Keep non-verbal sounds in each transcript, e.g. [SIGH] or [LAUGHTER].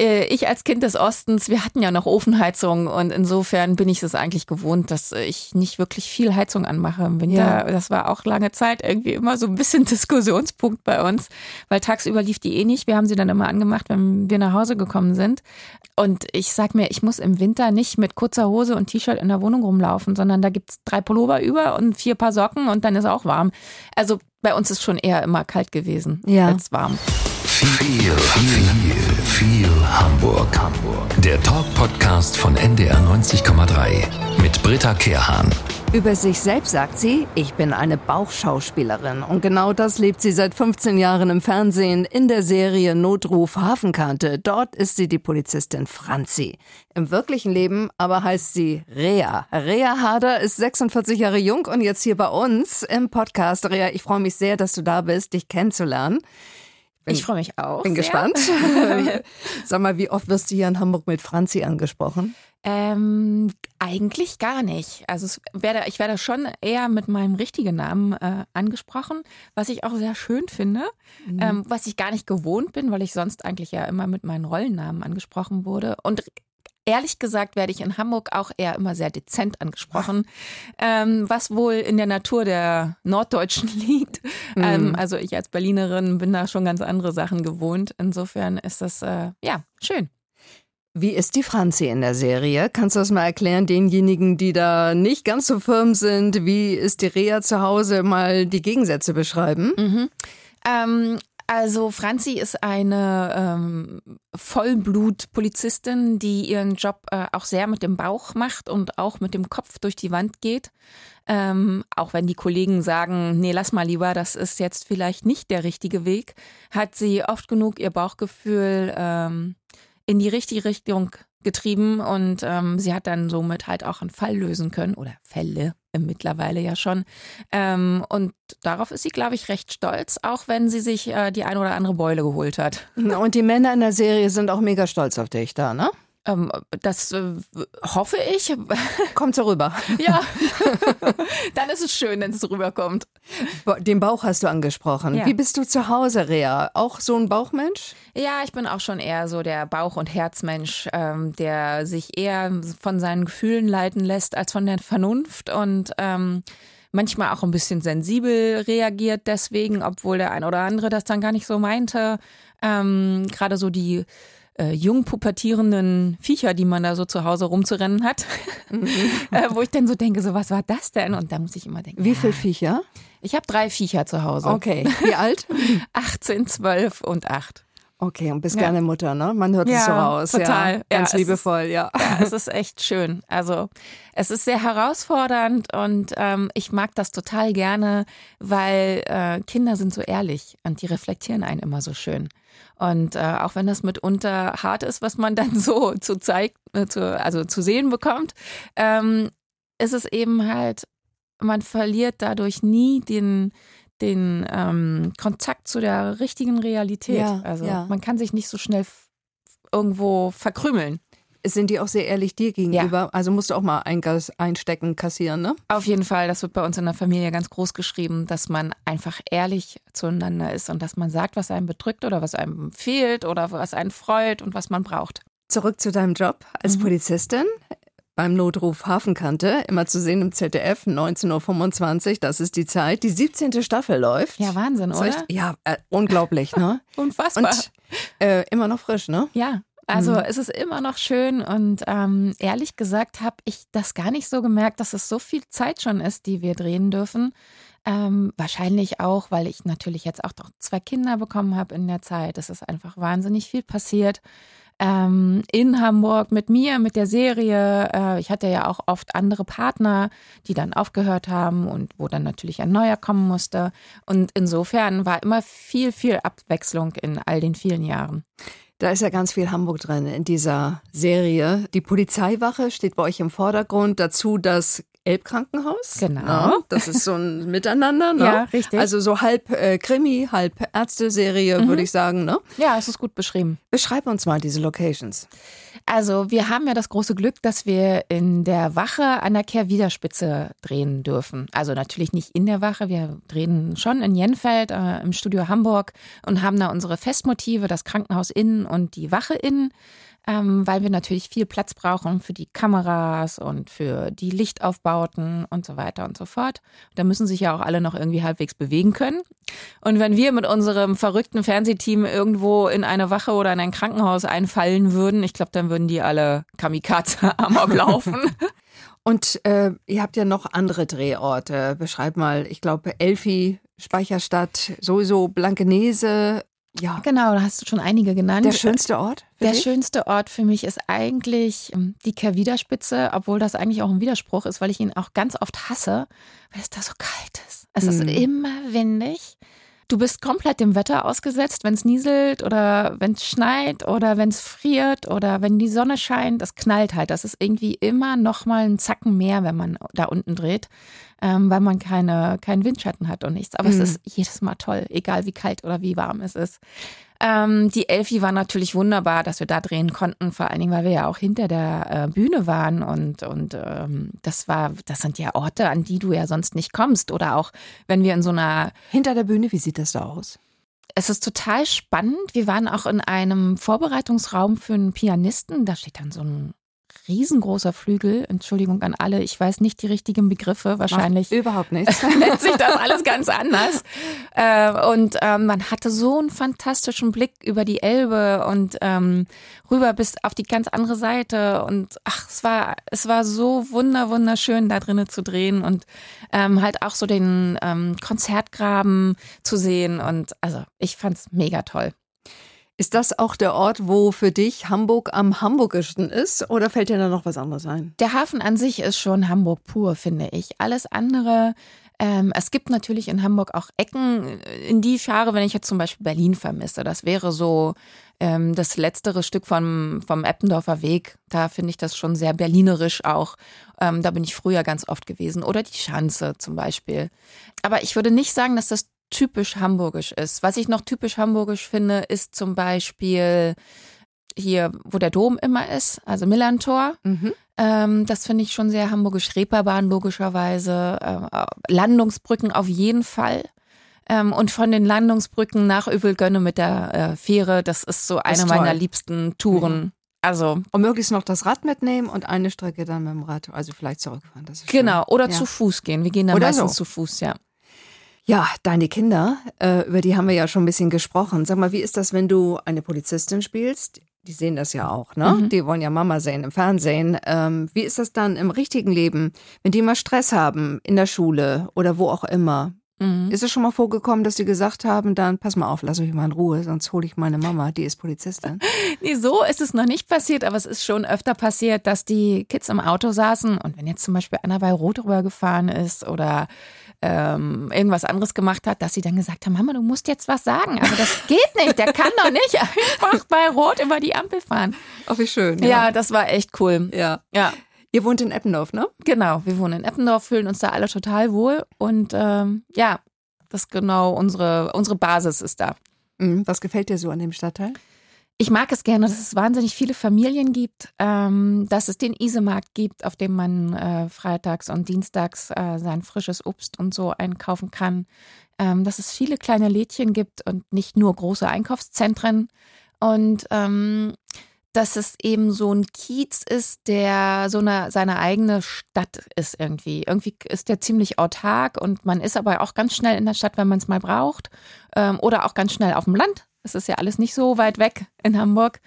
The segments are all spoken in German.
äh, ich als Kind des Ostens, wir hatten ja noch Ofenheizung und insofern bin ich es eigentlich gewohnt, dass ich nicht wirklich viel Heizung anmache im Winter. Ja. Das war auch lange Zeit irgendwie immer so ein bisschen [LAUGHS] Diskussionspunkt bei uns, weil tagsüber lief die eh nicht. Wir haben sie dann immer angemacht, wenn wir nach Hause gekommen sind. Und ich sag mir, ich muss im Winter nicht mit kurzer Hose und T-Shirt in der Wohnung rumlaufen, sondern da gibt es drei Pullover über und vier Paar Socken und dann ist auch warm. Also bei uns ist schon eher immer kalt gewesen ja. als warm. Viel, viel, viel Hamburg. Hamburg. Der Talk-Podcast von NDR 90,3 mit Britta Kehrhahn. Über sich selbst sagt sie, ich bin eine Bauchschauspielerin. Und genau das lebt sie seit 15 Jahren im Fernsehen in der Serie Notruf Hafenkante. Dort ist sie die Polizistin Franzi. Im wirklichen Leben aber heißt sie Rea. Rea Hader ist 46 Jahre jung und jetzt hier bei uns im Podcast. Rea, ich freue mich sehr, dass du da bist, dich kennenzulernen. Ich freue mich auch. Bin sehr. gespannt. [LAUGHS] [LAUGHS] Sag mal, wie oft wirst du hier in Hamburg mit Franzi angesprochen? Ähm, eigentlich gar nicht. Also werde, ich werde schon eher mit meinem richtigen Namen äh, angesprochen, was ich auch sehr schön finde, mhm. ähm, was ich gar nicht gewohnt bin, weil ich sonst eigentlich ja immer mit meinen Rollennamen angesprochen wurde. Und ehrlich gesagt werde ich in Hamburg auch eher immer sehr dezent angesprochen, ähm, was wohl in der Natur der Norddeutschen [LAUGHS] liegt. Mhm. Ähm, also ich als Berlinerin bin da schon ganz andere Sachen gewohnt. Insofern ist das äh, ja schön. Wie ist die Franzi in der Serie? Kannst du das mal erklären, denjenigen, die da nicht ganz so firm sind? Wie ist die Rea zu Hause? Mal die Gegensätze beschreiben. Mhm. Ähm, also Franzi ist eine ähm, Vollblut-Polizistin, die ihren Job äh, auch sehr mit dem Bauch macht und auch mit dem Kopf durch die Wand geht. Ähm, auch wenn die Kollegen sagen, nee, lass mal lieber, das ist jetzt vielleicht nicht der richtige Weg, hat sie oft genug ihr Bauchgefühl ähm, in die richtige Richtung getrieben und ähm, sie hat dann somit halt auch einen Fall lösen können oder Fälle mittlerweile ja schon. Ähm, und darauf ist sie, glaube ich, recht stolz, auch wenn sie sich äh, die ein oder andere Beule geholt hat. Und die Männer in der Serie sind auch mega stolz auf dich da, ne? Ähm, das äh, hoffe ich. [LAUGHS] Kommt so rüber. Ja. [LAUGHS] Dann ist es schön, wenn es rüberkommt. Den Bauch hast du angesprochen. Ja. Wie bist du zu Hause, Rea? Auch so ein Bauchmensch? Ja, ich bin auch schon eher so der Bauch- und Herzmensch, ähm, der sich eher von seinen Gefühlen leiten lässt als von der Vernunft und ähm, manchmal auch ein bisschen sensibel reagiert deswegen, obwohl der ein oder andere das dann gar nicht so meinte. Ähm, Gerade so die äh, jung pubertierenden Viecher, die man da so zu Hause rumzurennen hat, mhm. [LAUGHS] äh, wo ich dann so denke, so was war das denn? Und da muss ich immer denken. Wie viele Viecher? Ich habe drei Viecher zu Hause. Okay. Wie alt? [LAUGHS] 18, 12 und 8. Okay, und bist ja. gerne Mutter, ne? Man hört ja, es so raus. Total. Ja, ganz ja, liebevoll, ist, ja. Ja, es ist echt schön. Also es ist sehr herausfordernd und ähm, ich mag das total gerne, weil äh, Kinder sind so ehrlich und die reflektieren einen immer so schön. Und äh, auch wenn das mitunter hart ist, was man [LAUGHS] dann so zu zeigt, äh, zu, also zu sehen bekommt, ähm, ist es eben halt, man verliert dadurch nie den den ähm, Kontakt zu der richtigen Realität. Ja, also ja. man kann sich nicht so schnell irgendwo verkrümeln. Sind die auch sehr ehrlich dir gegenüber? Ja. Also musst du auch mal Eingas einstecken, kassieren, ne? Auf jeden Fall. Das wird bei uns in der Familie ganz groß geschrieben, dass man einfach ehrlich zueinander ist und dass man sagt, was einem bedrückt oder was einem fehlt oder was einen freut und was man braucht. Zurück zu deinem Job als mhm. Polizistin beim Notruf Hafenkante, immer zu sehen im ZDF, 19.25 Uhr, das ist die Zeit. Die 17. Staffel läuft. Ja, Wahnsinn, oder? Ich, ja, äh, unglaublich, ne? [LAUGHS] Unfassbar. Und äh, immer noch frisch, ne? Ja, also mhm. es ist immer noch schön und ähm, ehrlich gesagt habe ich das gar nicht so gemerkt, dass es so viel Zeit schon ist, die wir drehen dürfen. Ähm, wahrscheinlich auch, weil ich natürlich jetzt auch noch zwei Kinder bekommen habe in der Zeit. Es ist einfach wahnsinnig viel passiert ähm, in Hamburg mit mir, mit der Serie. Äh, ich hatte ja auch oft andere Partner, die dann aufgehört haben und wo dann natürlich ein neuer kommen musste. Und insofern war immer viel, viel Abwechslung in all den vielen Jahren. Da ist ja ganz viel Hamburg drin in dieser Serie. Die Polizeiwache steht bei euch im Vordergrund. Dazu das Elbkrankenhaus. Genau. Ja, das ist so ein [LAUGHS] Miteinander. Ne? Ja, richtig. Also so halb äh, Krimi, halb Ärzteserie, Mhm. würde ich sagen. Ne? Ja, es ist gut beschrieben. Beschreib uns mal diese Locations. Also wir haben ja das große Glück, dass wir in der Wache an der Kehrwiederspitze drehen dürfen. Also natürlich nicht in der Wache, wir drehen schon in Jenfeld äh, im Studio Hamburg und haben da unsere Festmotive, das Krankenhaus innen und die Wache innen, ähm, weil wir natürlich viel Platz brauchen für die Kameras und für die Lichtaufbauten und so weiter und so fort. Da müssen sich ja auch alle noch irgendwie halbwegs bewegen können. Und wenn wir mit unserem verrückten Fernsehteam irgendwo in eine Wache oder in ein Krankenhaus einfallen würden, ich glaube, dann würden die alle Kamikaze [LAUGHS] amok laufen. [LAUGHS] Und äh, ihr habt ja noch andere Drehorte. Beschreib mal, ich glaube, Elfi, Speicherstadt, sowieso Blankenese. Ja, genau, da hast du schon einige genannt. der schönste Ort? Der dich? schönste Ort für mich ist eigentlich ähm, die Kehrwiederspitze, obwohl das eigentlich auch ein Widerspruch ist, weil ich ihn auch ganz oft hasse, weil es da so kalt ist. Es ist Mhm. immer windig. Du bist komplett dem Wetter ausgesetzt, wenn es nieselt oder wenn es schneit oder wenn es friert oder wenn die Sonne scheint. Das knallt halt. Das ist irgendwie immer noch mal einen Zacken mehr, wenn man da unten dreht, ähm, weil man keine, keinen Windschatten hat und nichts. Aber Mhm. es ist jedes Mal toll, egal wie kalt oder wie warm es ist. Ähm, die Elfi war natürlich wunderbar, dass wir da drehen konnten, vor allen Dingen, weil wir ja auch hinter der äh, Bühne waren und, und ähm, das war, das sind ja Orte, an die du ja sonst nicht kommst. Oder auch, wenn wir in so einer Hinter der Bühne, wie sieht das da aus? es ist total spannend. Wir waren auch in einem Vorbereitungsraum für einen Pianisten. Da steht dann so ein riesengroßer Flügel. Entschuldigung an alle, ich weiß nicht die richtigen Begriffe. Wahrscheinlich Macht überhaupt nichts. [LAUGHS] nennt sich das [LAUGHS] alles ganz anders. Äh, und ähm, man hatte so einen fantastischen Blick über die Elbe und ähm, rüber bis auf die ganz andere Seite. Und ach, es war, es war so wunder, wunderschön, da drinnen zu drehen und ähm, halt auch so den Konzertgraben zu sehen. Und also ich fand's mega toll. Ist das auch der Ort, wo für dich Hamburg am hamburgischsten ist? Oder fällt dir da noch was anderes ein? Der Hafen an sich ist schon Hamburg pur, finde ich. Alles andere, ähm, es gibt natürlich in Hamburg auch Ecken, in die ich fahre, wenn ich jetzt zum Beispiel Berlin vermisse. Das wäre so ähm, das letztere Stück vom, vom Eppendorfer Weg. Da finde ich das schon sehr berlinerisch auch. Ähm, da bin ich früher ganz oft gewesen. Oder die Schanze zum Beispiel. Aber ich würde nicht sagen, dass das typisch hamburgisch ist. Was ich noch typisch hamburgisch finde, ist zum Beispiel hier, wo der Dom immer ist, also Millantor. Mhm. Ähm, das finde ich schon sehr hamburgisch. Reeperbahn logischerweise. Äh, Landungsbrücken auf jeden Fall. Ähm, und von den Landungsbrücken nach Övelgönne mit der äh, Fähre, das ist so eine ist meiner. Mhm. liebsten Touren. Also Und möglichst noch das Rad mitnehmen und eine Strecke dann mit dem Rad, also vielleicht zurückfahren. Ist schön. genau, oder ja. zu Fuß gehen. Wir gehen dann Oder meistens so. zu Fuß, ja. Ja, deine Kinder, äh, über die haben wir ja schon ein bisschen gesprochen. Sag mal, wie ist das, wenn du eine Polizistin spielst? Die sehen das ja auch, ne? Mhm. Die wollen ja Mama sehen im Fernsehen. Ähm, wie ist das dann im richtigen Leben, wenn die mal Stress haben in der Schule oder wo auch immer? Mhm. Ist es schon mal vorgekommen, dass die gesagt haben, dann pass mal auf, lass mich mal in Ruhe, sonst hole ich meine Mama, die ist Polizistin. [LAUGHS] Nee, so ist es noch nicht passiert, aber es ist schon öfter passiert, dass die Kids im Auto saßen und wenn jetzt zum Beispiel einer bei Rot rübergefahren ist oder ähm, irgendwas anderes gemacht hat, dass sie dann gesagt haben, Mama, du musst jetzt was sagen. Aber das geht nicht, der kann doch nicht [LAUGHS] einfach bei Rot über die Ampel fahren. Ach, wie schön. Ja, das war echt cool. Ja. Ja, Ihr wohnt in Eppendorf, ne? genau. Wir wohnen in Eppendorf, fühlen uns da alle total wohl und ähm, ja, das ist genau unsere, unsere Basis ist da. Mhm. Was gefällt dir so an dem Stadtteil? Ich mag es gerne, dass es wahnsinnig viele Familien gibt, ähm, dass es den Isemarkt gibt, auf dem man äh, freitags und dienstags äh, sein frisches Obst und so einkaufen kann, ähm, dass es viele kleine Lädchen gibt und nicht nur große Einkaufszentren und ähm, dass es eben so ein Kiez ist, der so eine seine eigene Stadt ist irgendwie. Irgendwie ist der ziemlich autark und man ist aber auch ganz schnell in der Stadt, wenn man es mal braucht ähm, oder auch ganz schnell auf dem Land. Es ist ja alles nicht so weit weg in Hamburg.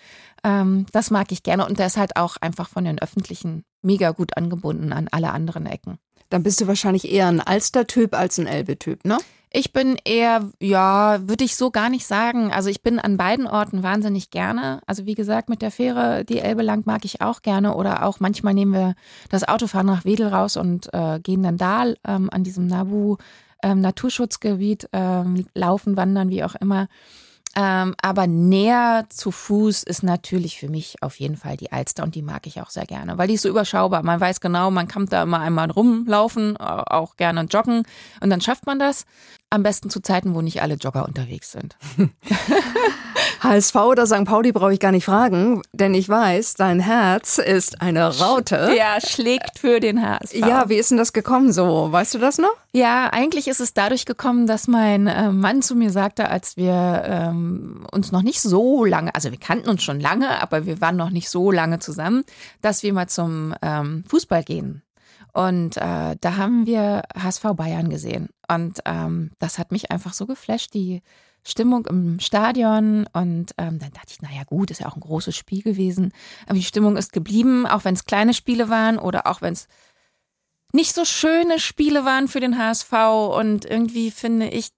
Ähm, das mag ich gerne und der ist halt auch einfach von den Öffentlichen mega gut angebunden an alle anderen Ecken. Dann bist du wahrscheinlich eher ein Alster-Typ als ein Elbe-Typ, ne? Ich bin eher, ja, würde ich so gar nicht sagen. Also ich bin an beiden Orten wahnsinnig gerne. Also wie gesagt, mit der Fähre die Elbe lang mag ich auch gerne. Oder auch manchmal nehmen wir das Autofahren nach Wedel raus und äh, gehen dann da ähm, an diesem Nabu ähm, Naturschutzgebiet ähm, laufen, wandern, wie auch immer. Ähm, aber näher zu Fuß ist natürlich für mich auf jeden Fall die Alster und die mag ich auch sehr gerne, weil die ist so überschaubar. Man weiß genau, man kann da immer einmal rumlaufen, auch gerne joggen und dann schafft man das. Am besten zu Zeiten, wo nicht alle Jogger unterwegs sind. [LAUGHS] HSV oder St. Pauli brauche ich gar nicht fragen, denn ich weiß, dein Herz ist eine Raute. Ja, schlägt für den HSV. Ja, wie ist denn das gekommen so? Weißt du das noch? Ja, eigentlich ist es dadurch gekommen, dass mein äh, Mann zu mir sagte, als wir ähm, uns noch nicht so lange, also wir kannten uns schon lange, aber wir waren noch nicht so lange zusammen, dass wir mal zum ähm, Fußball gehen. Und äh, da haben wir HSV Bayern gesehen. Und ähm, das hat mich einfach so geflasht, die Stimmung im Stadion. Und ähm, dann dachte ich, naja gut, ist ja auch ein großes Spiel gewesen. Aber die Stimmung ist geblieben, auch wenn es kleine Spiele waren oder auch wenn es nicht so schöne Spiele waren für den HSV. Und irgendwie finde ich,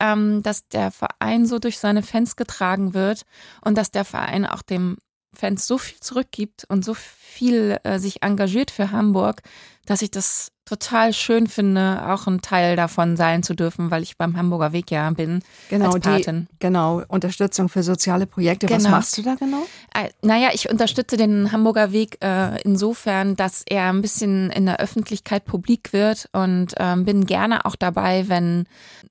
ähm, dass der Verein so durch seine Fans getragen wird und dass der Verein auch dem Fans so viel zurückgibt und so viel äh, sich engagiert für Hamburg, dass ich das total schön finde, auch ein Teil davon sein zu dürfen, weil ich beim Hamburger Weg ja bin. Genau, als Patin. Die, genau, Unterstützung für soziale Projekte. Genau. Was machst du da genau? Äh, naja, ich unterstütze den Hamburger Weg äh, insofern, dass er ein bisschen in der Öffentlichkeit publik wird und ähm, bin gerne auch dabei, wenn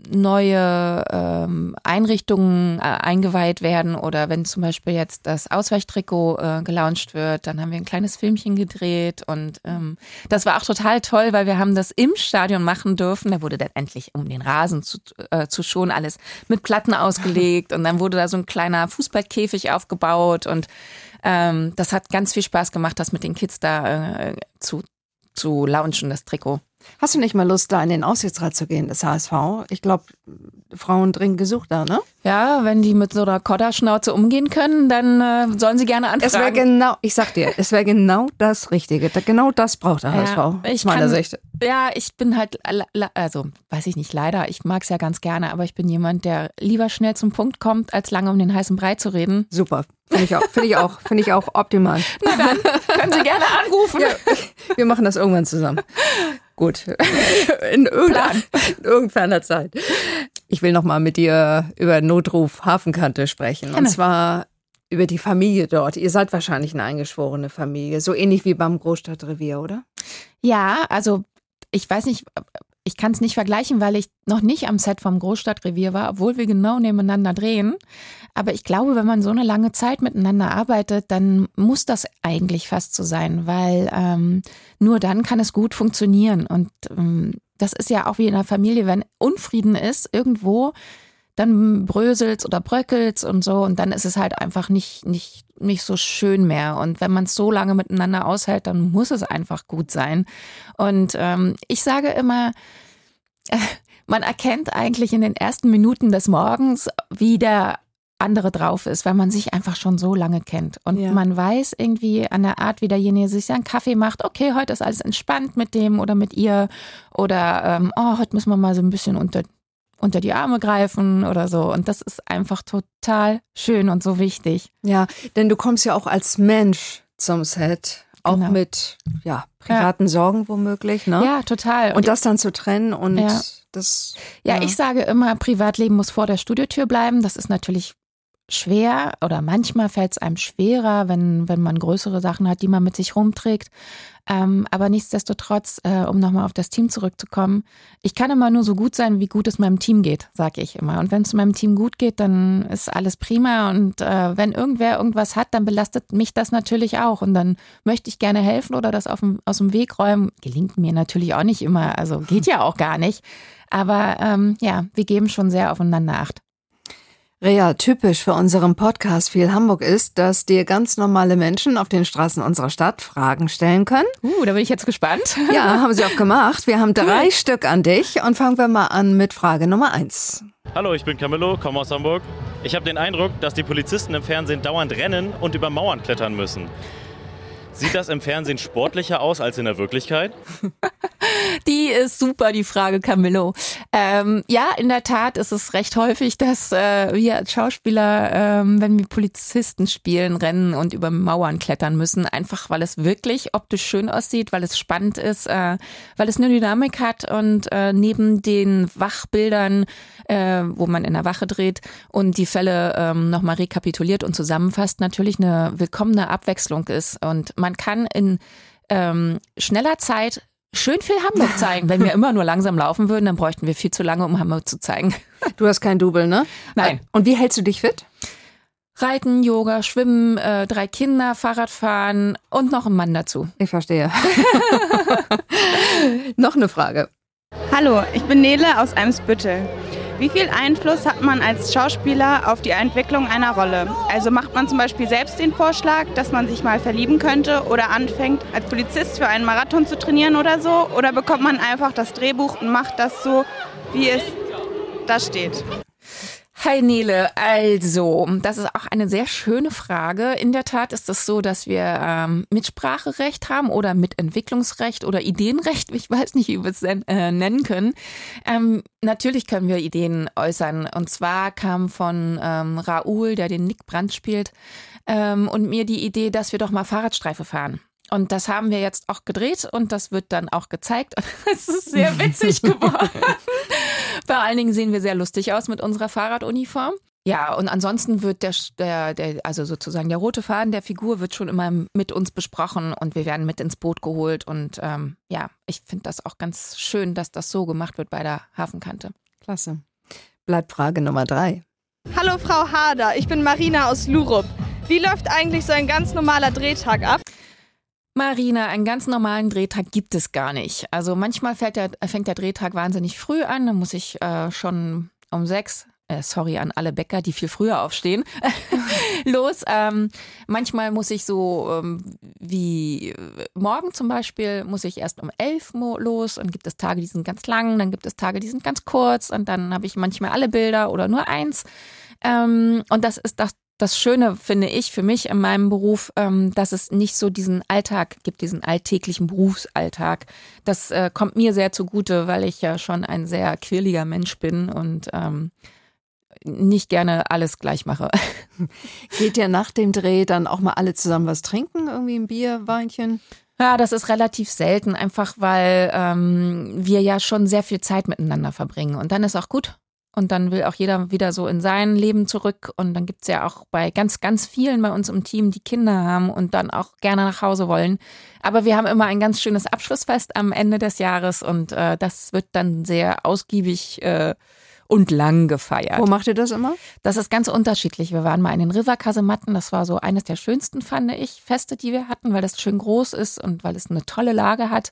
neue ähm, Einrichtungen äh, eingeweiht werden oder wenn zum Beispiel jetzt das Ausweichtrikot äh, gelauncht wird, dann haben wir ein kleines Filmchen gedreht und ähm, das war auch total toll, weil wir haben das im Stadion machen dürfen. Da wurde dann endlich, um den Rasen zu, äh, zu schonen, alles mit Platten ausgelegt und dann wurde da so ein kleiner Fußballkäfig aufgebaut und ähm, das hat ganz viel Spaß gemacht, das mit den Kids da äh, zu, zu launchen, das Trikot. Hast du nicht mal Lust, da in den Aussichtsrat zu gehen, das HSV? Ich glaube, Frauen dringend gesucht da, ne? Ja, wenn die mit so einer Kodderschnauze umgehen können, dann äh, sollen sie gerne anfragen. Es wäre genau, ich sag dir, es wäre genau das Richtige. Genau das braucht der HSV. Ja, ich aus meiner kann- Sicht. Ja, ich bin halt, also weiß ich nicht, leider, ich mag es ja ganz gerne, aber ich bin jemand, der lieber schnell zum Punkt kommt, als lange um den heißen Brei zu reden. Super. Finde ich auch, finde ich auch, finde ich auch optimal. [LAUGHS] Na dann, können Sie gerne anrufen. Ja, wir machen das irgendwann zusammen. Gut. [LAUGHS] In irgendeiner, in irgendeiner Zeit. Ich will noch mal mit dir über Notruf Hafenkante sprechen. Und zwar über die Familie dort. Ihr seid wahrscheinlich eine eingeschworene Familie. So ähnlich wie beim Großstadtrevier, oder? Ja, also ich weiß nicht, ich kann es nicht vergleichen, weil ich noch nicht am Set vom Großstadtrevier war, obwohl wir genau nebeneinander drehen. Aber ich glaube, wenn man so eine lange Zeit miteinander arbeitet, dann muss das eigentlich fast so sein, weil ähm, nur dann kann es gut funktionieren. Und ähm, das ist ja auch wie in der Familie, wenn Unfrieden ist irgendwo, dann bröselt's oder bröckelt's und so und dann ist es halt einfach nicht, nicht, nicht so schön mehr. Und wenn man es so lange miteinander aushält, dann muss es einfach gut sein. Und ähm, ich sage immer, äh, [LAUGHS] man erkennt eigentlich in den ersten Minuten des Morgens, wie der andere drauf ist, weil man sich einfach schon so lange kennt. Und Ja. man weiß irgendwie an der Art, wie derjenige sich seinen Kaffee macht, okay, heute ist alles entspannt mit dem oder mit ihr. Oder ähm, oh, heute müssen wir mal so ein bisschen unter, unter die Arme greifen oder so. Und das ist einfach total schön und so wichtig. Ja, denn du kommst ja auch als Mensch zum Set. Auch Genau. mit ja, privaten Sorgen womöglich, ne? Ja, total. Und das dann zu trennen und Ja. das. Ja, ich sage immer, Privatleben muss vor der Studiotür bleiben. Das ist natürlich schwer oder manchmal fällt es einem schwerer, wenn, wenn man größere Sachen hat, die man mit sich rumträgt. Ähm, aber nichtsdestotrotz, äh, um nochmal auf das Team zurückzukommen, ich kann immer nur so gut sein, wie gut es meinem Team geht, sage ich immer. Und wenn es meinem Team gut geht, dann ist alles prima. Und äh, wenn irgendwer irgendwas hat, dann belastet mich das natürlich auch. Und dann möchte ich gerne helfen oder das auf dem, aus dem Weg räumen. Gelingt mir natürlich auch nicht immer, also geht ja auch gar nicht. Aber ähm, ja, wir geben schon sehr aufeinander Acht. Rea, typisch für unseren Podcast Viel Hamburg ist, dass dir ganz normale Menschen auf den Straßen unserer Stadt Fragen stellen können. Uh, da bin ich jetzt gespannt. Ja, haben sie auch gemacht. Wir haben drei Stück an dich und fangen wir mal an mit Frage Nummer eins. Hallo, ich bin Camillo, komme aus Hamburg. Ich habe den Eindruck, dass die Polizisten im Fernsehen dauernd rennen und über Mauern klettern müssen. Sieht das im Fernsehen sportlicher aus als in der Wirklichkeit? [LAUGHS] Die ist super, die Frage, Camillo. Ähm, ja, in der Tat ist es recht häufig, dass äh, wir als Schauspieler, ähm, wenn wir Polizisten spielen, rennen und über Mauern klettern müssen. Einfach, weil es wirklich optisch schön aussieht, weil es spannend ist, äh, weil es eine Dynamik hat und äh, neben den Wachbildern, äh, wo man in der Wache dreht und die Fälle ähm, nochmal rekapituliert und zusammenfasst, natürlich eine willkommene Abwechslung ist. Und kann in ähm, schneller Zeit schön viel Hamburg [LAUGHS] zeigen. Wenn wir immer nur langsam laufen würden, dann bräuchten wir viel zu lange, um Hamburg zu zeigen. Du hast kein Double, ne? Nein. Und wie hältst du dich fit? Reiten, Yoga, Schwimmen, äh, drei Kinder, Fahrradfahren und noch ein Mann dazu. Ich verstehe. [LAUGHS] [LAUGHS] noch eine Frage. Hallo, ich bin Nele aus Eimsbüttel. Wie viel Einfluss hat man als Schauspieler auf die Entwicklung einer Rolle? Also macht man zum Beispiel selbst den Vorschlag, dass man sich mal verlieben könnte oder anfängt, als Polizist für einen Marathon zu trainieren oder so? Oder bekommt man einfach das Drehbuch und macht das so, wie es da steht? Hi Nele, also, das ist auch eine sehr schöne Frage. In der Tat ist es so, dass wir ähm, Mitspracherecht haben oder Mitentwicklungsrecht oder Ideenrecht, [LAUGHS] ich weiß nicht, wie wir es äh, nennen können. Ähm, natürlich können wir Ideen äußern. Und zwar kam von ähm, Raoul, der den Nick Brandt spielt, ähm, und mir die Idee, dass wir doch mal Fahrradstreife fahren. Und das haben wir jetzt auch gedreht und das wird dann auch gezeigt. [LAUGHS] Es ist sehr witzig [LAUGHS] geworden. Vor allen Dingen sehen wir sehr lustig aus mit unserer Fahrraduniform. Ja, und ansonsten wird der, der, der, also sozusagen der rote Faden der Figur wird schon immer mit uns besprochen und wir werden mit ins Boot geholt. Und ähm, ja, ich finde das auch ganz schön, dass das so gemacht wird bei der Hafenkante. Klasse. Bleibt Frage Nummer drei. Hallo Frau Hader, ich bin Marina aus Lurup. Wie läuft eigentlich so ein ganz normaler Drehtag ab? Marina, einen ganz normalen Drehtag gibt es gar nicht. Also manchmal der, fängt der Drehtag wahnsinnig früh an, dann muss ich äh, schon um sechs äh, sorry an alle Bäcker, die viel früher aufstehen, [LAUGHS] los. Ähm, manchmal muss ich so ähm, wie äh, morgen zum Beispiel, muss ich erst um elf los und gibt es Tage, die sind ganz lang, dann gibt es Tage, die sind ganz kurz und dann habe ich manchmal alle Bilder oder nur eins. Ähm, und das ist das das Schöne finde ich für mich in meinem Beruf, ähm, dass es nicht so diesen Alltag gibt, diesen alltäglichen Berufsalltag. Das äh, kommt mir sehr zugute, weil ich ja schon ein sehr quirliger Mensch bin und ähm, nicht gerne alles gleich mache. [LAUGHS] Geht ihr nach dem Dreh dann auch mal alle zusammen was trinken? Irgendwie ein Bier, Weinchen? Ja, das ist relativ selten, einfach weil ähm, wir ja schon sehr viel Zeit miteinander verbringen. Und dann ist auch gut. Und dann will auch jeder wieder so in sein Leben zurück. Und dann gibt's ja auch bei ganz, ganz vielen bei uns im Team, die Kinder haben und dann auch gerne nach Hause wollen. Aber wir haben immer ein ganz schönes Abschlussfest am Ende des Jahres und äh, das wird dann sehr ausgiebig äh, und lang gefeiert. Wo macht ihr das immer? Das ist ganz unterschiedlich. Wir waren mal in den Riverkasematten. Das war so eines der schönsten, fand ich, Feste, die wir hatten, weil das schön groß ist und weil es eine tolle Lage hat.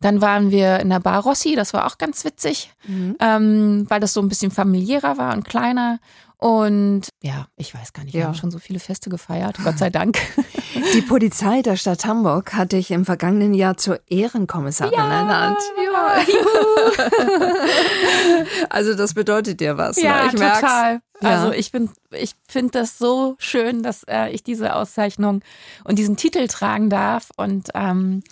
Dann waren wir in der Bar Rossi, das war auch ganz witzig, mhm. ähm, weil das so ein bisschen familiärer war und kleiner. Und ja, ich weiß gar nicht, wir ja. haben schon so viele Feste gefeiert, Gott sei Dank. [LAUGHS] Die Polizei der Stadt Hamburg hat dich im vergangenen Jahr zur Ehrenkommissarin ja, ernannt. [LAUGHS] Ja. [LAUGHS] also das bedeutet dir was. Ja, ne? ich total. Ja. Also ich bin, ich finde das so schön, dass äh, ich diese Auszeichnung und diesen Titel tragen darf. Und ähm,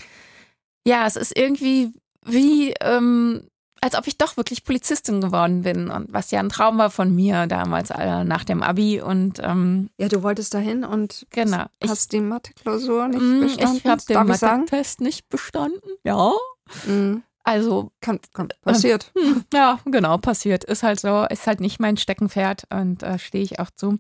ja, es ist irgendwie wie ähm, als ob ich doch wirklich Polizistin geworden bin und was ja ein Traum war von mir damals äh, nach dem Abi und ähm, ja, du wolltest dahin und genau, hast ich, die Mathe-Klausur nicht mm, bestanden. Ich habe den Mathe-Test nicht bestanden. Ja. Mm. Also kann, kann passiert. Äh, ja, genau, passiert. Ist halt so, ist halt nicht mein Steckenpferd und äh, stehe ich auch zu.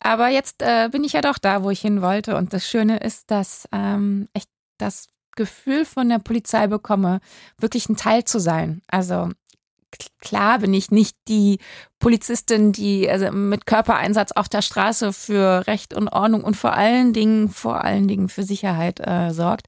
Aber jetzt äh, bin ich ja doch da, wo ich hin wollte. Und das Schöne ist, dass ähm, ich das Gefühl von der Polizei bekomme, wirklich ein Teil zu sein. Also klar bin ich nicht die Polizistin, die also mit Körpereinsatz auf der Straße für Recht und Ordnung und vor allen Dingen, vor allen Dingen für Sicherheit äh, sorgt.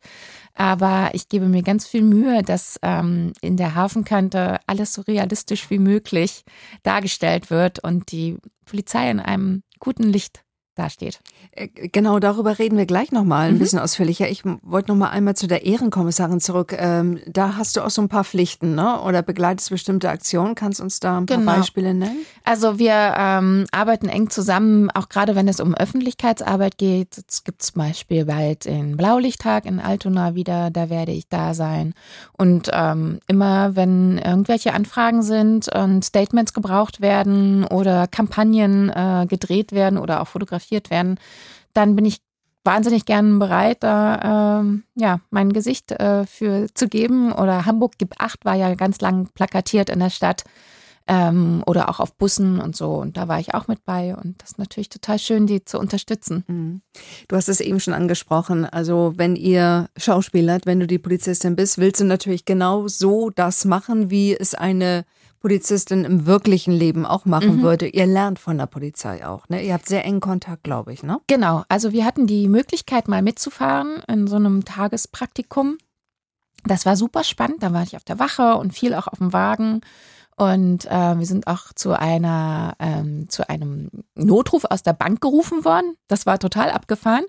Aber ich gebe mir ganz viel Mühe, dass ähm, in der Hafenkante alles so realistisch wie möglich dargestellt wird und die Polizei in einem guten Licht dasteht. Äh, genau, darüber reden wir gleich nochmal ein mhm. bisschen ausführlicher. Ich wollte nochmal einmal zu der Ehrenkommissarin zurück. Ähm, da hast du auch so ein paar Pflichten, ne? Oder begleitest bestimmte Aktionen. Kannst du uns da ein paar genau. Beispiele nennen? Also wir ähm, arbeiten eng zusammen, auch gerade wenn es um Öffentlichkeitsarbeit geht. Es gibt zum Beispiel bald den Blaulichttag in Altona wieder, da werde ich da sein. Und ähm, immer, wenn irgendwelche Anfragen sind und Statements gebraucht werden oder Kampagnen äh, gedreht werden oder auch fotografiert werden, dann bin ich wahnsinnig gern bereit, da ähm, ja mein Gesicht äh, für zu geben. Oder Hamburg gibt acht war ja ganz lang plakatiert in der Stadt ähm, oder auch auf Bussen und so. Und da war ich auch mit bei und das ist natürlich total schön, die zu unterstützen. Mhm. Du hast es eben schon angesprochen. Also wenn ihr Schauspielert, wenn du die Polizistin bist, willst du natürlich genau so das machen, wie es eine Polizistin im wirklichen Leben auch machen mhm. würde. Ihr lernt von der Polizei auch, ne? Ihr habt sehr engen Kontakt, glaube ich, ne? Genau. Also wir hatten die Möglichkeit, mal mitzufahren in so einem Tagespraktikum. Das war super spannend. Da war ich auf der Wache und viel auch auf dem Wagen. Und äh, wir sind auch zu einer ähm, zu einem Notruf aus der Bank gerufen worden. Das war total abgefahren.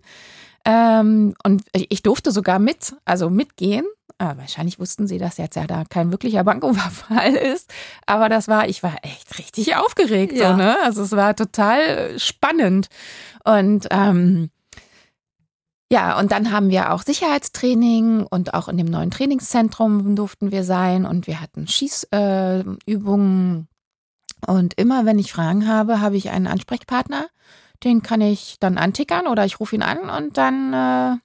Ähm, und ich durfte sogar mit, also mitgehen. Aber wahrscheinlich wussten sie, dass jetzt ja da kein wirklicher Banküberfall [LAUGHS] ist. Aber das war, ich war echt richtig aufgeregt. Ja. So, ne? Also es war total spannend. Und ähm, ja, und dann haben wir auch Sicherheitstraining und auch in dem neuen Trainingszentrum durften wir sein und wir hatten Schießübungen. Äh, und immer wenn ich Fragen habe, habe ich einen Ansprechpartner. Den kann ich dann antickern oder ich rufe ihn an und dann äh,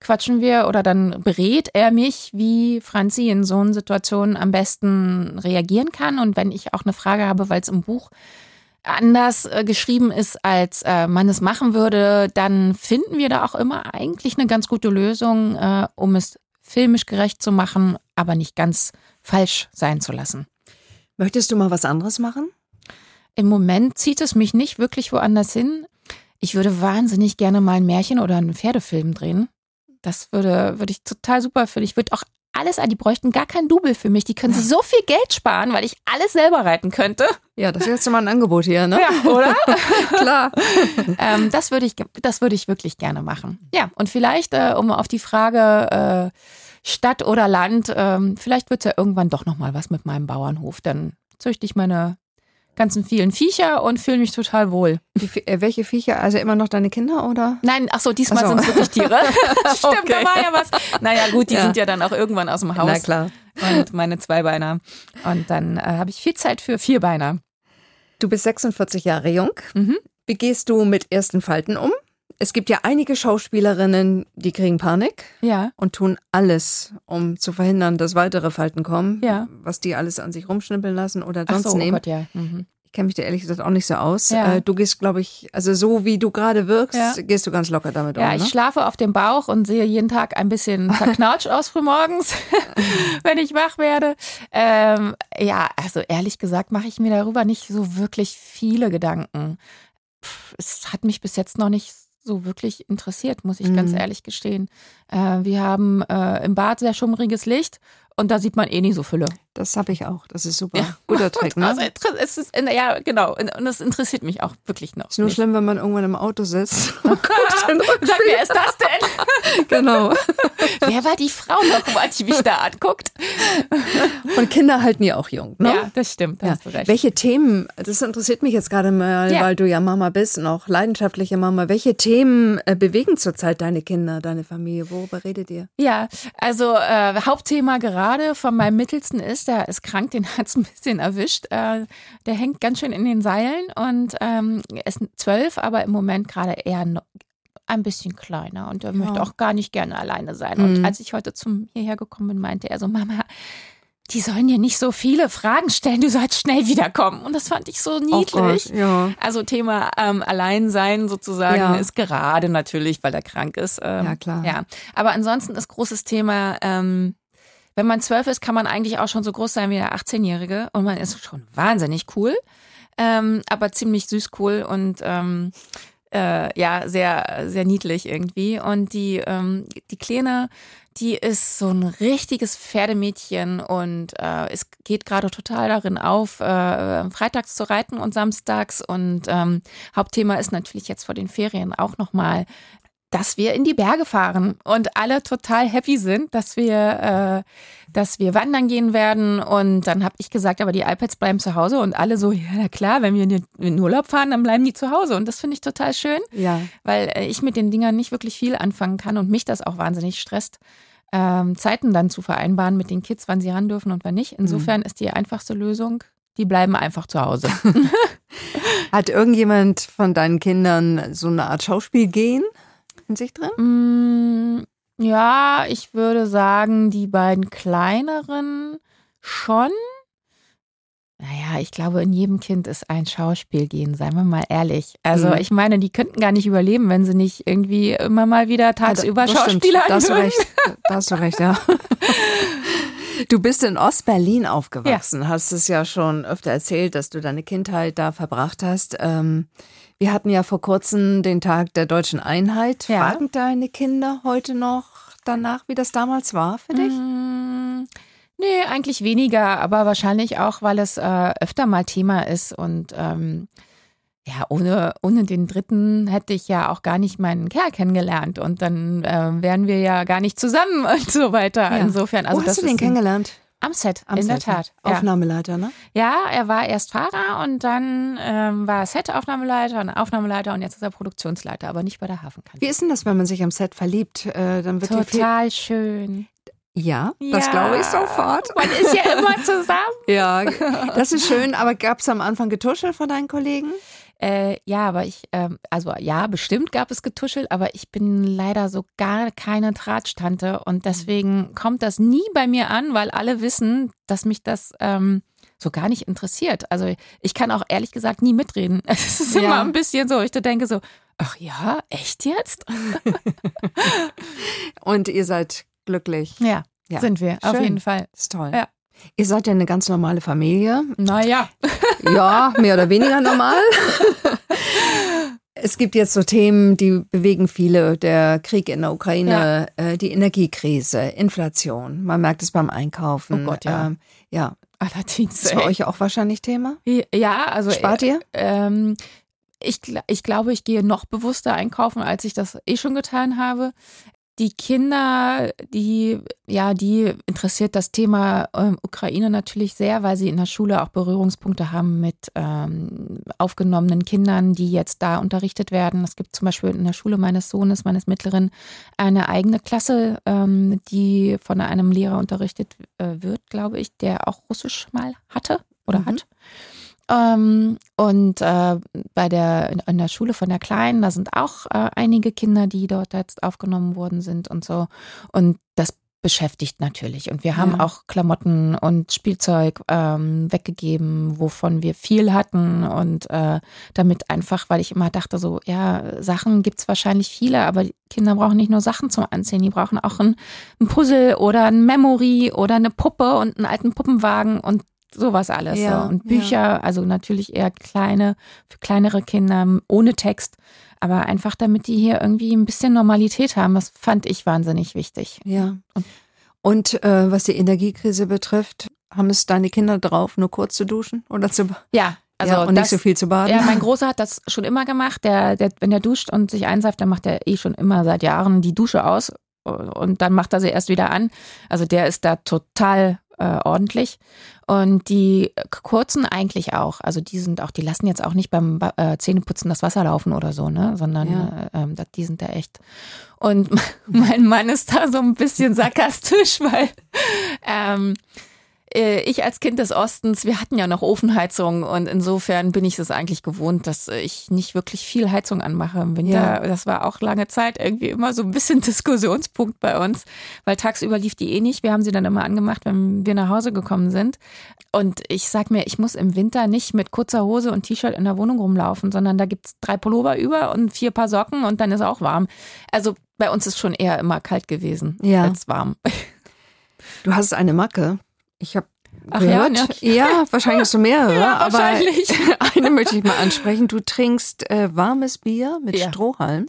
quatschen wir oder dann berät er mich, wie Franzi in so einer Situation am besten reagieren kann. Und wenn ich auch eine Frage habe, weil es im Buch anders äh, geschrieben ist, als äh, man es machen würde, dann finden wir da auch immer eigentlich eine ganz gute Lösung, äh, um es filmisch gerecht zu machen, aber nicht ganz falsch sein zu lassen. Möchtest du mal was anderes machen? Im Moment zieht es mich nicht wirklich woanders hin. Ich würde wahnsinnig gerne mal ein Märchen oder einen Pferdefilm drehen. Das würde, würde ich total super finden. Ich würde auch alles an. Die bräuchten gar kein Double für mich. Die können sich so viel Geld sparen, weil ich alles selber reiten könnte. Ja, das ist jetzt mal ein Angebot hier, ne? Ja, oder? [LAUGHS] Klar. [LAUGHS] ähm, das würde ich, das würde ich wirklich gerne machen. Ja, und vielleicht, äh, um auf die Frage äh, Stadt oder Land, äh, vielleicht wird es ja irgendwann doch noch mal was mit meinem Bauernhof. Dann züchte ich meine ganzen vielen Viecher und fühle mich total wohl. Die, äh, welche Viecher? Also immer noch deine Kinder oder? Nein, ach so, diesmal so. sind es wirklich Tiere. [LAUGHS] Stimmt, okay. da war ja was. Naja, gut, die ja. sind ja dann auch irgendwann aus dem Haus. Na klar. Und meine Zweibeiner. Und dann äh, habe ich viel Zeit für Vierbeiner. Du bist 46 Jahre jung. Mhm. Wie gehst du mit ersten Falten um? Es gibt ja einige Schauspielerinnen, die kriegen Panik ja. und tun alles, um zu verhindern, dass weitere Falten kommen, ja. was die alles an sich rumschnippeln lassen oder sonst Ach so, nehmen. Oh Gott, ja. Mhm. Ich kenne mich da ehrlich gesagt auch nicht so aus. Ja. Äh, du gehst, glaube ich, also so wie du gerade wirkst, ja. gehst du ganz locker damit ja, um. Ja, ich ne? schlafe auf dem Bauch und sehe jeden Tag ein bisschen [LAUGHS] verknautscht aus frühmorgens, [LAUGHS] wenn ich wach werde. Ähm, ja, also ehrlich gesagt mache ich mir darüber nicht so wirklich viele Gedanken. Pff, es hat mich bis jetzt noch nicht so wirklich interessiert, muss ich mhm. ganz ehrlich gestehen. Äh, wir haben äh, im Bad sehr schummriges Licht und da sieht man eh nie so Fülle. Das habe ich auch. Das ist super. Ja. Guter [LAUGHS] Trick, ne? Also, es ist, ja, genau. Und das interessiert mich auch wirklich noch. Ist nur nicht. schlimm, wenn man irgendwann im Auto sitzt. Oh Gott. Sag, wer ist das denn? [LAUGHS] genau. [LAUGHS] wer war die Frau nochmal, die mich da anguckt? Und Kinder halten ja auch jung, ne? Ja, das stimmt. Ja. Welche Themen, das interessiert mich jetzt gerade mal, ja. weil du ja Mama bist und auch leidenschaftliche Mama. Welche Themen äh, bewegen zurzeit deine Kinder, deine Familie? Worüber redet ihr? Ja, also äh, Hauptthema gerade von meinem Mittelsten ist, der ist krank, den hat es ein bisschen erwischt. Äh, der hängt ganz schön in den Seilen und ähm, ist zwölf, aber im Moment gerade eher ein bisschen kleiner und er ja. möchte auch gar nicht gerne alleine sein. Mhm. Und als ich heute zum hierher gekommen bin, meinte er so, Mama, die sollen dir nicht so viele Fragen stellen, du sollst schnell wiederkommen. Und das fand ich so niedlich. Oh Gott, ja. Also Thema ähm, Alleinsein sozusagen ja. ist gerade natürlich, weil er krank ist. Ähm, ja, klar. Ja. Aber ansonsten ist großes Thema ähm, wenn man zwölf ist, kann man eigentlich auch schon so groß sein wie der 18-Jährige und man ist schon wahnsinnig cool, ähm, aber ziemlich süß cool und ähm, äh, ja, sehr, sehr niedlich irgendwie. Und die, ähm, die Kleine, die ist so ein richtiges Pferdemädchen und äh, es geht gerade total darin auf, äh, freitags zu reiten und samstags. Und ähm, Hauptthema ist natürlich jetzt vor den Ferien auch nochmal dass wir in die Berge fahren und alle total happy sind, dass wir, äh, dass wir wandern gehen werden. Und dann habe ich gesagt, aber die iPads bleiben zu Hause und alle so, ja na klar, wenn wir in den Urlaub fahren, dann bleiben die zu Hause. Und das finde ich total schön, Ja. weil äh, ich mit den Dingern nicht wirklich viel anfangen kann und mich das auch wahnsinnig stresst. Ähm, Zeiten dann zu vereinbaren mit den Kids, wann sie ran dürfen und wann nicht. Insofern ist die einfachste Lösung, die bleiben einfach zu Hause. [LAUGHS] Hat irgendjemand von deinen Kindern so eine Art Schauspielgehen in sich drin? Mm, ja, ich würde sagen, die beiden kleineren schon. Naja, ich glaube, in jedem Kind ist ein Schauspiel gehen, seien wir mal ehrlich. Also Mhm. ich meine, die könnten gar nicht überleben, wenn sie nicht irgendwie immer mal wieder tagsüber Das stimmt. Schauspieler Da hast du recht. Da hast du recht, ja. [LAUGHS] Du bist in Ostberlin aufgewachsen, hast es ja schon öfter erzählt, dass du deine Kindheit da verbracht hast. Ähm, wir hatten ja vor kurzem den Tag der deutschen Einheit. Ja. Fragen deine Kinder heute noch danach, wie das damals war für dich? Mm, Nee, eigentlich weniger, aber wahrscheinlich auch, weil es äh, öfter mal Thema ist und ähm, ja, ohne, ohne den dritten hätte ich ja auch gar nicht meinen Kerl kennengelernt und dann äh, wären wir ja gar nicht zusammen [LAUGHS] und so weiter. Ja. Insofern, also Wo das hast du den kennengelernt? Am Set, Am in der Set, ja. Tat. Ja. Aufnahmeleiter, ne? ja, er war erst Fahrer und dann ähm, war er Set-Aufnahmeleiter und Aufnahmeleiter und jetzt ist er Produktionsleiter, aber nicht bei der Hafenkante. Wie ist denn das, wenn man sich am Set verliebt? Äh, dann wird. Total schön. Ja, das Ja. glaube ich sofort. Man ist ja [LAUGHS] immer zusammen. Ja, das ist schön, aber gab es am Anfang Getuschel von deinen Kollegen? Äh, ja, aber ich, ähm, also ja, bestimmt gab es getuschelt, aber ich bin leider so gar keine Tratstante und deswegen kommt das nie bei mir an, weil alle wissen, dass mich das ähm, so gar nicht interessiert. Also ich kann auch ehrlich gesagt nie mitreden. [LAUGHS] Es ist Ja. immer ein bisschen so, ich denke so, ach ja, echt jetzt? [LAUGHS] Und ihr seid glücklich. Ja, Ja. sind wir, auf Schön. jeden Fall. Ist toll. Ja. Ihr seid ja eine ganz normale Familie. Naja. [LAUGHS] Ja, mehr oder weniger normal. [LAUGHS] Es gibt jetzt so Themen, die bewegen viele. Der Krieg in der Ukraine, äh, die Energiekrise, Inflation. Man merkt es beim Einkaufen. Oh Gott, ja. Ähm, ja, Allerdings. ist bei euch auch wahrscheinlich Thema. Ja, also Spart ihr? Ähm, ich, ich glaube, ich gehe noch bewusster einkaufen, als ich das eh schon getan habe. Die Kinder, die, ja, die interessiert das Thema ähm, Ukraine natürlich sehr, weil sie in der Schule auch Berührungspunkte haben mit ähm, aufgenommenen Kindern, die jetzt da unterrichtet werden. Es gibt zum Beispiel in der Schule meines Sohnes, meines Mittleren, eine eigene Klasse, ähm, die von einem Lehrer unterrichtet äh, wird, glaube ich, der auch Russisch mal hatte oder Mhm. hat. Ähm, und äh, bei der in, in der Schule von der Kleinen, da sind auch äh, einige Kinder, die dort jetzt aufgenommen worden sind und so. Und das beschäftigt natürlich. Und wir haben Ja. auch Klamotten und Spielzeug ähm, weggegeben, wovon wir viel hatten. Und äh, damit einfach, weil ich immer dachte, so, ja, Sachen gibt's wahrscheinlich viele, aber die Kinder brauchen nicht nur Sachen zum Anziehen, die brauchen auch ein, ein Puzzle oder ein Memory oder eine Puppe und einen alten Puppenwagen und sowas alles. Ja, so. Und ja. Bücher, also natürlich eher kleine, für kleinere Kinder, ohne Text. Aber einfach, damit die hier irgendwie ein bisschen Normalität haben, das fand ich wahnsinnig wichtig. Ja. Und- Und äh, was die Energiekrise betrifft, haben es deine Kinder drauf, nur kurz zu duschen oder zu Ja, also ja, und das, nicht so viel zu baden? Ja, mein Großer hat das schon immer gemacht. Der, der, wenn der duscht und sich einseift, dann macht er eh schon immer seit Jahren die Dusche aus und dann macht er sie erst wieder an. Also der ist da total äh, ordentlich. Und die kurzen eigentlich auch. Also die sind auch, die lassen jetzt auch nicht beim äh, Zähneputzen das Wasser laufen oder so, ne? Sondern Ja. äh, ähm, die sind da echt. Und [LAUGHS] mein Mann ist da so ein bisschen sarkastisch, [LAUGHS] weil ähm, äh, ich als Kind des Ostens, wir hatten ja noch Ofenheizung und insofern bin ich es eigentlich gewohnt, dass ich nicht wirklich viel Heizung anmache im Winter. Ja. Das war auch lange Zeit irgendwie immer so ein bisschen [LAUGHS] Diskussionspunkt bei uns, weil tagsüber lief die eh nicht. Wir haben sie dann immer angemacht, wenn wir nach Hause gekommen sind. Und ich sag mir, ich muss im Winter nicht mit kurzer Hose und T-Shirt in der Wohnung rumlaufen, sondern da gibt's drei Pullover über und vier Paar Socken und dann ist auch warm. Also bei uns ist schon eher immer kalt gewesen Ja. als warm. [LAUGHS] Du hast eine Macke. Ich habe Ach ja, gehört. Ja, wahrscheinlich hast du mehrere, [LAUGHS] Ja, aber wahrscheinlich. [LAUGHS] eine möchte ich mal ansprechen. Du trinkst äh, warmes Bier mit Ja. Strohhalm.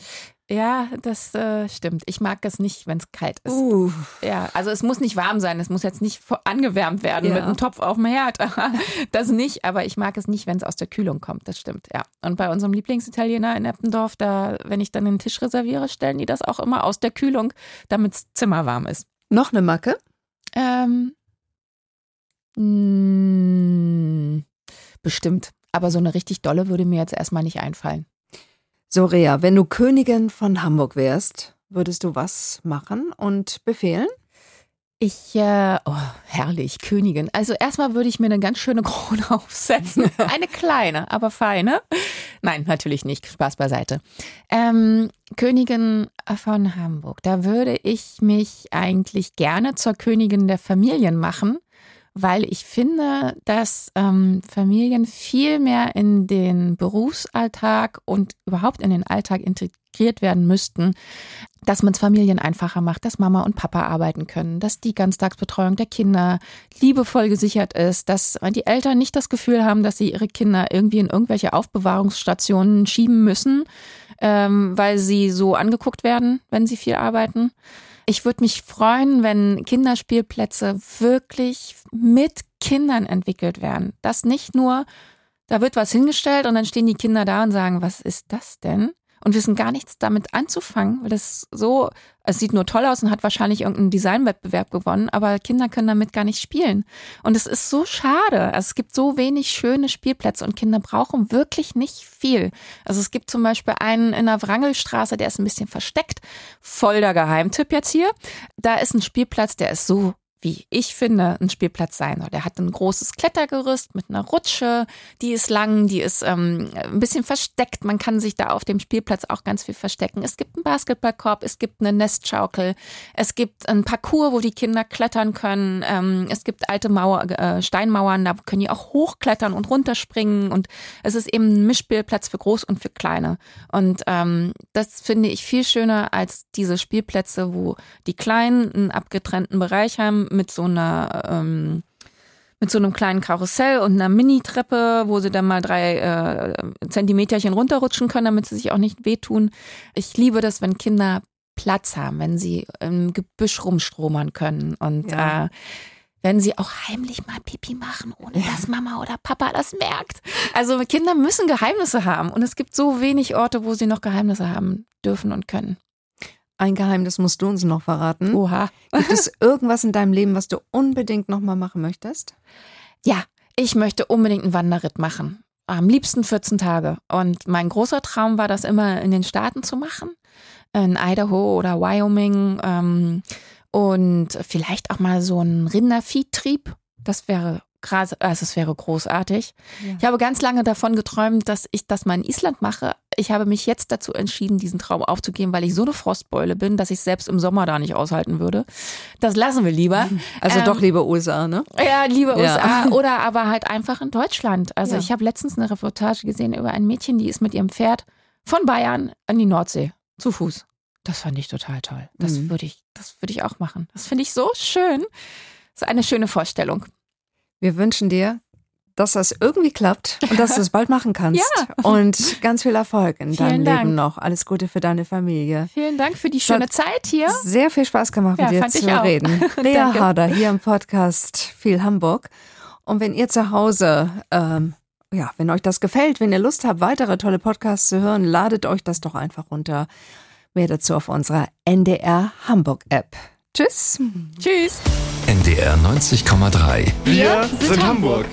Ja, das äh, stimmt. Ich mag es nicht, wenn es kalt ist. Uh, Ja, also es muss nicht warm sein, es muss jetzt nicht angewärmt werden Ja. mit einem Topf auf dem Herd. [LAUGHS] das nicht, aber ich mag es nicht, wenn es aus der Kühlung kommt, das stimmt, ja. Und bei unserem Lieblingsitaliener in Eppendorf, da, wenn ich dann den Tisch reserviere, stellen die das auch immer aus der Kühlung, damit das Zimmer warm ist. noch eine Macke. Ähm, mh, bestimmt. Aber so eine richtig dolle würde mir jetzt erstmal nicht einfallen. So, Rea, wenn du Königin von Hamburg wärst, würdest du was machen und befehlen? Ich, äh, oh, herrlich, Königin. Also erstmal würde ich mir eine ganz schöne [LAUGHS] Krone aufsetzen. [LAUGHS] Eine kleine, aber feine. Nein, natürlich nicht. Spaß beiseite. Ähm, Königin von Hamburg. Da würde ich mich eigentlich gerne zur Königin der Familien machen, weil ich finde, dass ähm, Familien viel mehr in den Berufsalltag und überhaupt in den Alltag integriert werden müssten, dass man es Familien einfacher macht, dass Mama und Papa arbeiten können, dass die Ganztagsbetreuung der Kinder liebevoll gesichert ist, dass die Eltern nicht das Gefühl haben, dass sie ihre Kinder irgendwie in irgendwelche Aufbewahrungsstationen schieben müssen, ähm, weil sie so angeguckt werden, wenn sie viel arbeiten. Ich würde mich freuen, wenn Kinderspielplätze wirklich mit Kindern entwickelt werden. Dass nicht nur, da wird was hingestellt und dann stehen die Kinder da und sagen, was ist das denn? Und wissen gar nichts damit anzufangen, weil das so, es sieht nur toll aus und hat wahrscheinlich irgendeinen Designwettbewerb gewonnen, aber Kinder können damit gar nicht spielen. Und es ist so schade. Also es gibt so wenig schöne Spielplätze und Kinder brauchen wirklich nicht viel. Also es gibt zum Beispiel einen in der Wrangelstraße, der ist ein bisschen versteckt. Voll der Geheimtipp jetzt hier. Da ist ein Spielplatz, der ist so wie ich finde, ein Spielplatz sein soll. Der hat ein großes Klettergerüst mit einer Rutsche, die ist lang, die ist ähm, ein bisschen versteckt. Man kann sich da auf dem Spielplatz auch ganz viel verstecken. Es gibt einen Basketballkorb, es gibt eine Nestschaukel, es gibt ein Parcours, wo die Kinder klettern können. Ähm, es gibt alte Mauer, äh, Steinmauern, da können die auch hochklettern und runterspringen. Und es ist eben ein Mischspielplatz für Groß und für Kleine. Und ähm, das finde ich viel schöner als diese Spielplätze, wo die Kleinen einen abgetrennten Bereich haben mit so einer ähm, mit so einem kleinen Karussell und einer Mini-Treppe, wo sie dann mal drei äh, Zentimeterchen runterrutschen können, damit sie sich auch nicht wehtun. Ich liebe das, wenn Kinder Platz haben, wenn sie im Gebüsch rumstromern können und Ja. äh, wenn sie auch heimlich mal Pipi machen, ohne dass Mama oder Papa das merkt. Also Kinder müssen Geheimnisse haben und es gibt so wenig Orte, wo sie noch Geheimnisse haben dürfen und können. Ein Geheimnis musst du uns noch verraten. Oha. [LAUGHS] Gibt es irgendwas in deinem Leben, was du unbedingt nochmal machen möchtest? Ja, ich möchte unbedingt einen Wanderritt machen. Am liebsten 14 Tage. Und mein großer Traum war das immer in den Staaten zu machen. In Idaho oder Wyoming. Ähm, und vielleicht auch mal so ein Rinderviehtrieb. Das wäre krass, also es wäre großartig. Ja. Ich habe ganz lange davon geträumt, dass ich das mal in Island mache. Ich habe mich jetzt dazu entschieden, diesen Traum aufzugeben, weil ich so eine Frostbeule bin, dass ich selbst im Sommer da nicht aushalten würde. Das lassen wir lieber. [LAUGHS] Also Ähm, doch lieber USA, ne? ja, liebe Ja. USA [LAUGHS] oder aber halt einfach in Deutschland. Also Ja. ich habe letztens eine Reportage gesehen über ein Mädchen, die ist mit ihrem Pferd von Bayern an die Nordsee zu Fuß. Das fand ich total toll. Das Mhm. würde ich, das würde ich auch machen. Das finde ich so schön. Das ist eine schöne Vorstellung. Wir wünschen dir, dass das irgendwie klappt und dass du es bald machen kannst. [LAUGHS] Ja. Und ganz viel Erfolg in Vielen deinem Dank. Leben noch. Alles Gute für deine Familie. Vielen Dank für die Es schöne Zeit hier. Sehr viel Spaß gemacht, Ja, mit dir zu reden. [LAUGHS] Lea. Harder hier im Podcast Viel Hamburg. Und wenn ihr zu Hause, ähm, ja, wenn euch das gefällt, wenn ihr Lust habt, weitere tolle Podcasts zu hören, ladet euch das doch einfach runter. Mehr dazu auf unserer NDR Hamburg App. Tschüss. Tschüss. NDR 90,3. Wir sind Hamburg.